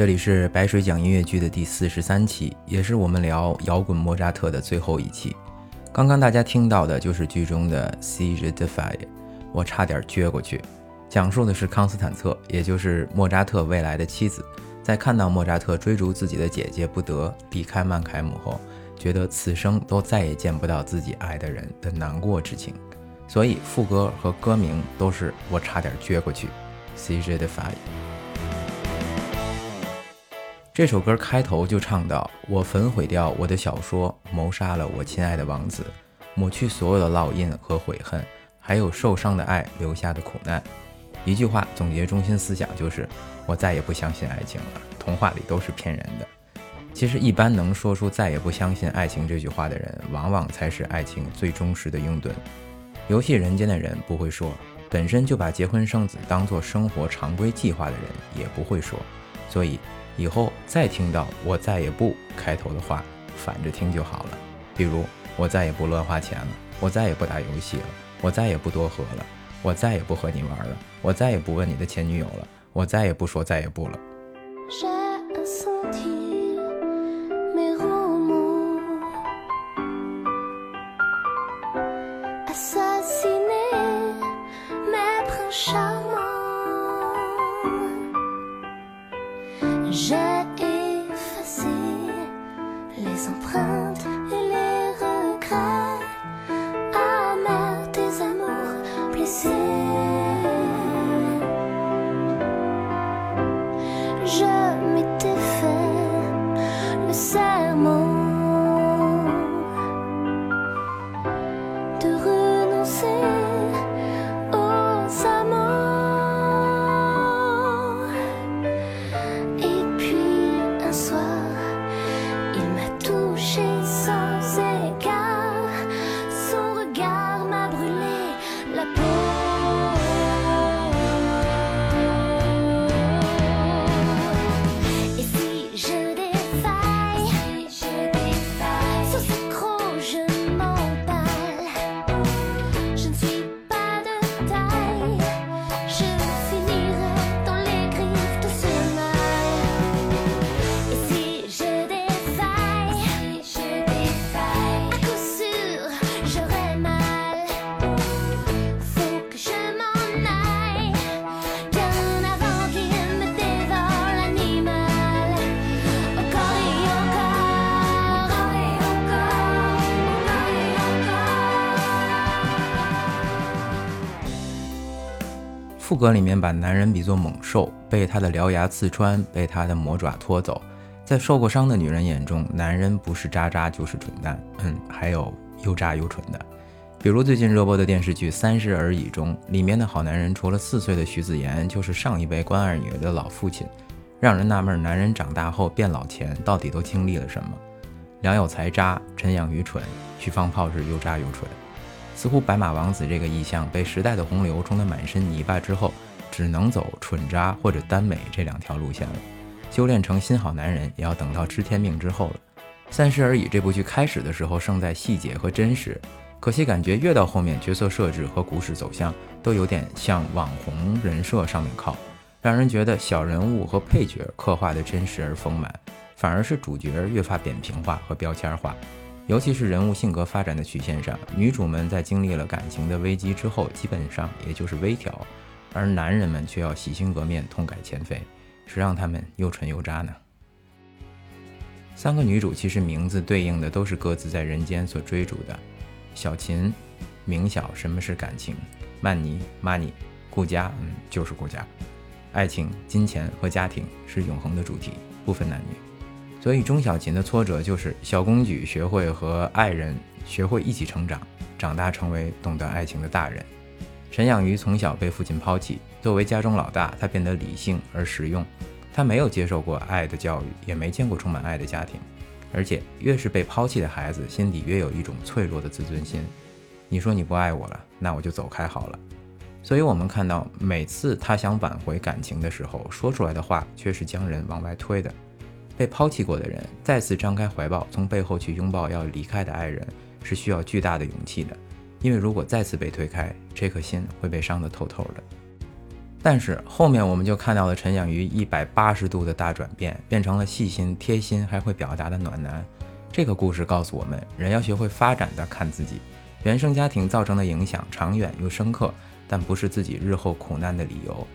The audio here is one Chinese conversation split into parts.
这里是白水讲音乐剧的第四十三期，也是我们聊摇滚莫扎特的最后一期。刚刚大家听到的就是剧中的 “See the defy”，我差点撅过去。讲述的是康斯坦策，也就是莫扎特未来的妻子，在看到莫扎特追逐自己的姐姐不得，离开曼凯姆后，觉得此生都再也见不到自己爱的人的难过之情。所以副歌和歌名都是我差点撅过去，“See the defy”。这首歌开头就唱到：“我焚毁掉我的小说，谋杀了我亲爱的王子，抹去所有的烙印和悔恨，还有受伤的爱留下的苦难。”一句话总结中心思想就是：我再也不相信爱情了。童话里都是骗人的。其实，一般能说出再也不相信爱情这句话的人，往往才是爱情最忠实的拥趸。游戏人间的人不会说，本身就把结婚生子当做生活常规计划的人也不会说。所以。以后再听到“我再也不”开头的话，反着听就好了。比如，我再也不乱花钱了，我再也不打游戏了，我再也不多喝了，我再也不和你玩了，我再也不问你的前女友了，我再也不说再也不了。副歌里面把男人比作猛兽，被他的獠牙刺穿，被他的魔爪拖走。在受过伤的女人眼中，男人不是渣渣就是蠢蛋，嗯，还有又渣又蠢的。比如最近热播的电视剧《三十而已》中，里面的好男人除了四岁的徐子言，就是上一辈关二女的老父亲，让人纳闷男人长大后变老前到底都经历了什么？梁有才渣，陈养愚蠢，徐放炮是又渣又蠢。似乎白马王子这个意象被时代的洪流冲得满身泥巴之后，只能走蠢渣或者耽美这两条路线了。修炼成新好男人，也要等到知天命之后了。三十而已这部剧开始的时候胜在细节和真实，可惜感觉越到后面角色设置和故事走向都有点向网红人设上面靠，让人觉得小人物和配角刻画的真实而丰满，反而是主角越发扁平化和标签化。尤其是人物性格发展的曲线上，女主们在经历了感情的危机之后，基本上也就是微调，而男人们却要洗心革面、痛改前非，谁让他们又蠢又渣呢？三个女主其实名字对应的都是各自在人间所追逐的：小琴明晓什么是感情，曼妮马尼顾家嗯就是顾家，爱情、金钱和家庭是永恒的主题，不分男女。所以，钟小琴的挫折就是小公举学会和爱人学会一起成长，长大成为懂得爱情的大人。陈养瑜从小被父亲抛弃，作为家中老大，他变得理性而实用。他没有接受过爱的教育，也没见过充满爱的家庭。而且，越是被抛弃的孩子，心底越有一种脆弱的自尊心。你说你不爱我了，那我就走开好了。所以，我们看到每次他想挽回感情的时候，说出来的话却是将人往外推的。被抛弃过的人再次张开怀抱，从背后去拥抱要离开的爱人，是需要巨大的勇气的。因为如果再次被推开，这颗心会被伤得透透的。但是后面我们就看到了陈养鱼一百八十度的大转变，变成了细心、贴心，还会表达的暖男。这个故事告诉我们，人要学会发展的看自己。原生家庭造成的影响长远又深刻，但不是自己日后苦难的理由。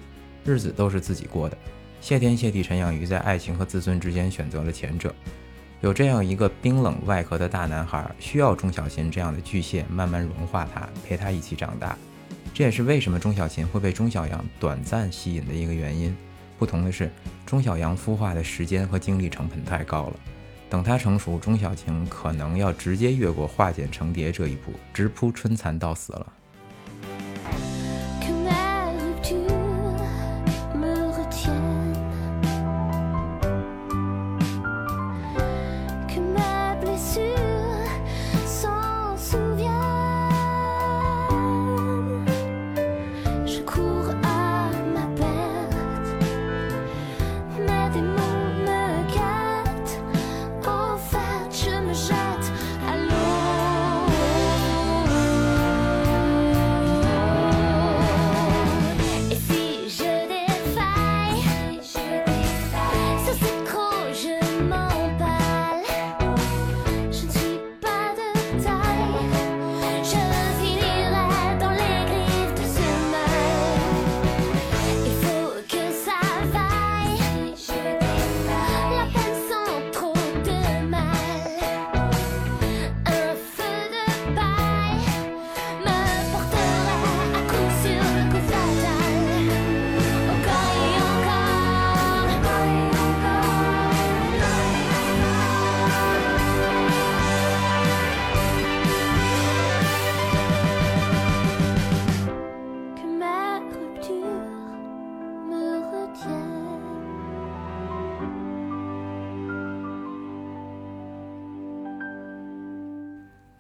日子都是自己过的。谢天谢地，陈养鱼在爱情和自尊之间选择了前者。有这样一个冰冷外壳的大男孩，需要钟小琴这样的巨蟹慢慢融化他，陪他一起长大。这也是为什么钟小琴会被钟小阳短暂吸引的一个原因。不同的是，钟小阳孵化的时间和精力成本太高了。等他成熟，钟小琴可能要直接越过化茧成蝶这一步，直扑春蚕到死了。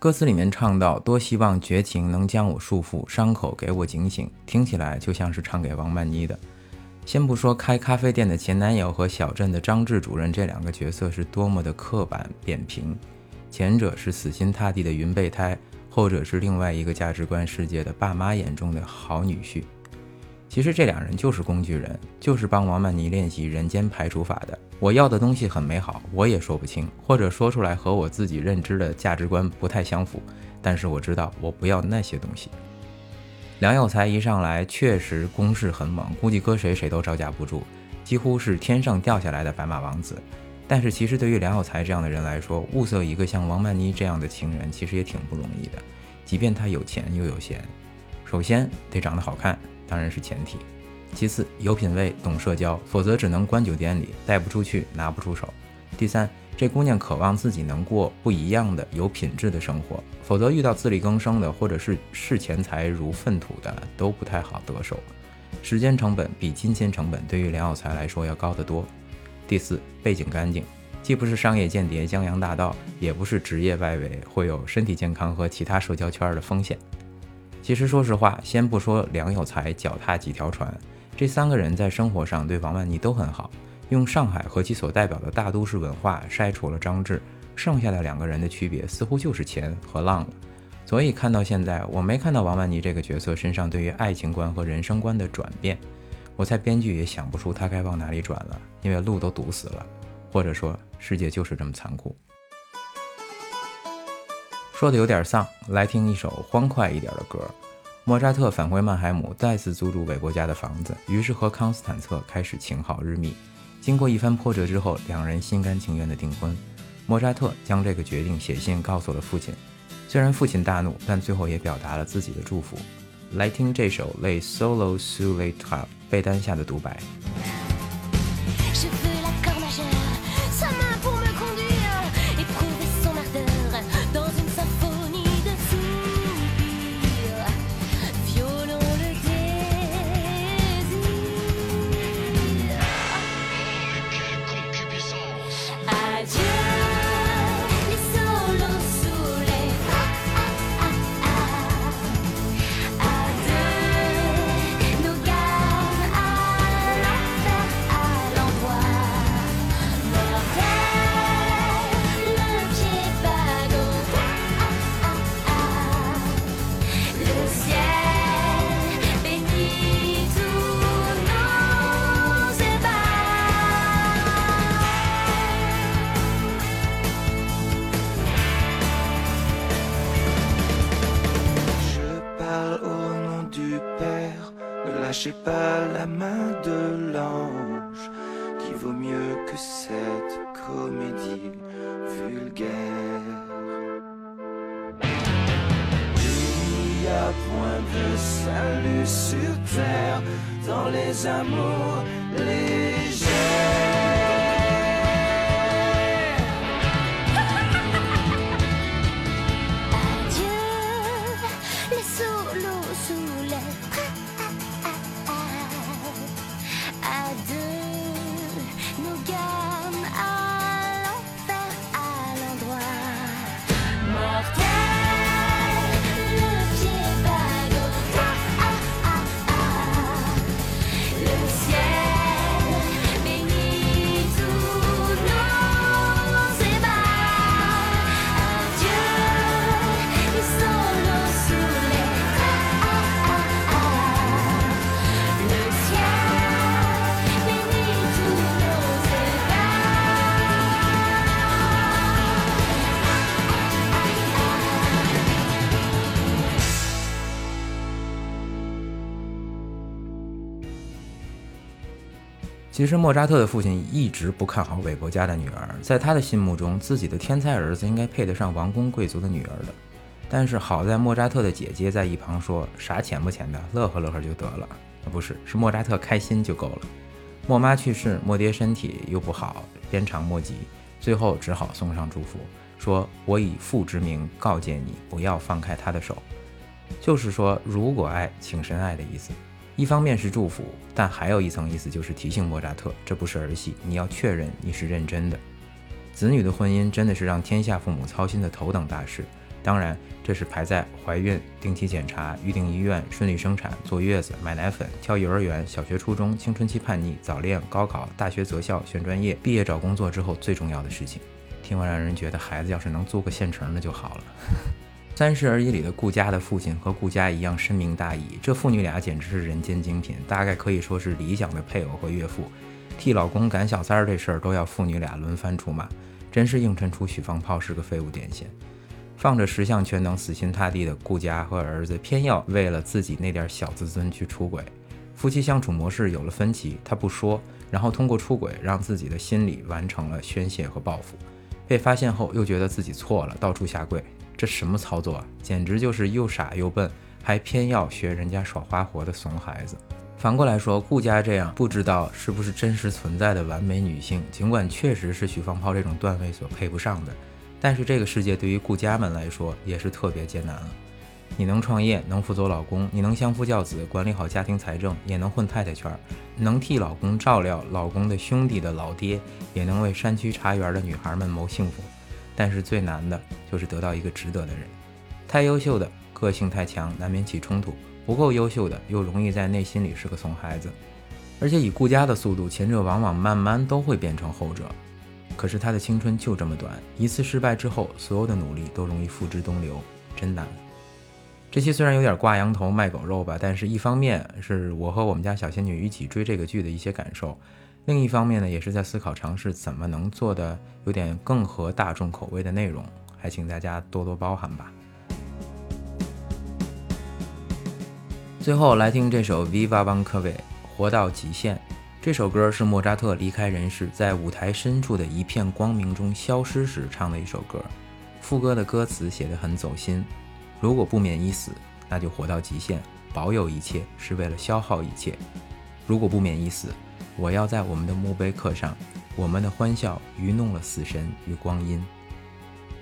歌词里面唱到：“多希望绝情能将我束缚，伤口给我警醒。”听起来就像是唱给王曼妮的。先不说开咖啡店的前男友和小镇的张志主任这两个角色是多么的刻板扁平，前者是死心塌地的云备胎，后者是另外一个价值观世界的爸妈眼中的好女婿。其实这两人就是工具人，就是帮王曼妮练习人间排除法的。我要的东西很美好，我也说不清，或者说出来和我自己认知的价值观不太相符。但是我知道，我不要那些东西。梁有才一上来确实攻势很猛，估计搁谁谁都招架不住，几乎是天上掉下来的白马王子。但是其实对于梁有才这样的人来说，物色一个像王曼妮这样的情人，其实也挺不容易的。即便他有钱又有闲，首先得长得好看，当然是前提。其次，有品位，懂社交，否则只能关酒店里，带不出去，拿不出手。第三，这姑娘渴望自己能过不一样的、有品质的生活，否则遇到自力更生的，或者是视钱财如粪土的，都不太好得手。时间成本比金钱成本对于梁有才来说要高得多。第四，背景干净，既不是商业间谍江洋大盗，也不是职业外围，会有身体健康和其他社交圈的风险。其实说实话，先不说梁有才脚踏几条船。这三个人在生活上对王曼妮都很好，用上海和其所代表的大都市文化筛除了张志，剩下的两个人的区别似乎就是钱和浪了。所以看到现在，我没看到王曼妮这个角色身上对于爱情观和人生观的转变，我猜编剧也想不出他该往哪里转了，因为路都堵死了，或者说世界就是这么残酷。说的有点丧，来听一首欢快一点的歌。莫扎特返回曼海姆，再次租住韦伯家的房子，于是和康斯坦策开始情好日密。经过一番波折之后，两人心甘情愿的订婚。莫扎特将这个决定写信告诉了父亲，虽然父亲大怒，但最后也表达了自己的祝福。来听这首《Le Solo s u l e t a 被单下的独白。Point de salut sur terre dans les amours légers. 其实莫扎特的父亲一直不看好韦伯家的女儿，在他的心目中，自己的天才儿子应该配得上王公贵族的女儿的。但是好在莫扎特的姐姐在一旁说：“啥钱不钱的，乐呵乐呵就得了。”啊，不是，是莫扎特开心就够了。莫妈去世，莫爹身体又不好，鞭长莫及，最后只好送上祝福，说：“我以父之名告诫你，不要放开他的手。”就是说，如果爱，请深爱的意思。一方面是祝福，但还有一层意思就是提醒莫扎特，这不是儿戏，你要确认你是认真的。子女的婚姻真的是让天下父母操心的头等大事，当然这是排在怀孕、定期检查、预定医院、顺利生产、坐月子、买奶粉、挑幼儿园、小学、初中、青春期叛逆、早恋、高考、大学择校、选专业、毕业找工作之后最重要的事情。听完让人觉得孩子要是能做个现成的就好了。《三十而已》里的顾家的父亲和顾家一样深明大义，这父女俩简直是人间精品，大概可以说是理想的配偶和岳父。替老公赶小三儿这事儿都要父女俩轮番出马，真是映衬出许放炮是个废物典型。放着十项全能死心塌地的顾家和儿子，偏要为了自己那点小自尊去出轨。夫妻相处模式有了分歧，他不说，然后通过出轨让自己的心理完成了宣泄和报复。被发现后又觉得自己错了，到处下跪。这什么操作啊！简直就是又傻又笨，还偏要学人家耍花活的怂孩子。反过来说，顾家这样不知道是不是真实存在的完美女性，尽管确实是许放炮这种段位所配不上的，但是这个世界对于顾家们来说也是特别艰难了。你能创业，能辅佐老公，你能相夫教子，管理好家庭财政，也能混太太圈，能替老公照料老公的兄弟的老爹，也能为山区茶园的女孩们谋幸福。但是最难的就是得到一个值得的人，太优秀的个性太强，难免起冲突；不够优秀的又容易在内心里是个怂孩子。而且以顾家的速度，前者往往慢慢都会变成后者。可是他的青春就这么短，一次失败之后，所有的努力都容易付之东流，真难。这期虽然有点挂羊头卖狗肉吧，但是一方面是我和我们家小仙女一起追这个剧的一些感受。另一方面呢，也是在思考尝试怎么能做的有点更合大众口味的内容，还请大家多多包涵吧。最后来听这首《Viva Van c a v e 活到极限。这首歌是莫扎特离开人世，在舞台深处的一片光明中消失时唱的一首歌。副歌的歌词写得很走心：如果不免一死，那就活到极限，保有一切是为了消耗一切。如果不免一死。我要在我们的墓碑刻上，我们的欢笑愚弄了死神与光阴。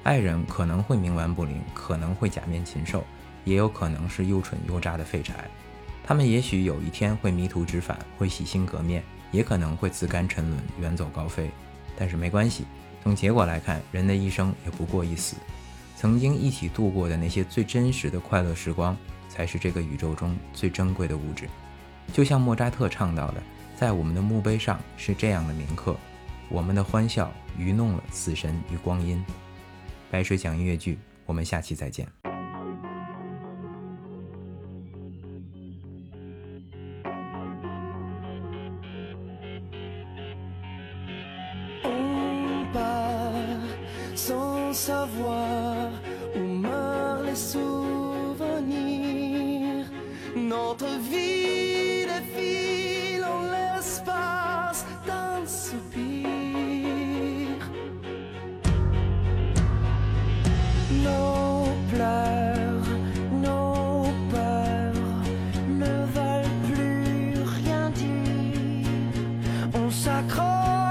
爱人可能会冥顽不灵，可能会假面禽兽，也有可能是又蠢又渣的废柴。他们也许有一天会迷途知返，会洗心革面，也可能会自甘沉沦，远走高飞。但是没关系，从结果来看，人的一生也不过一死。曾经一起度过的那些最真实的快乐时光，才是这个宇宙中最珍贵的物质。就像莫扎特唱到的。在我们的墓碑上是这样的铭刻我们的欢笑愚弄了死神与光阴。白水讲音乐剧我们下期再见。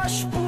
наш.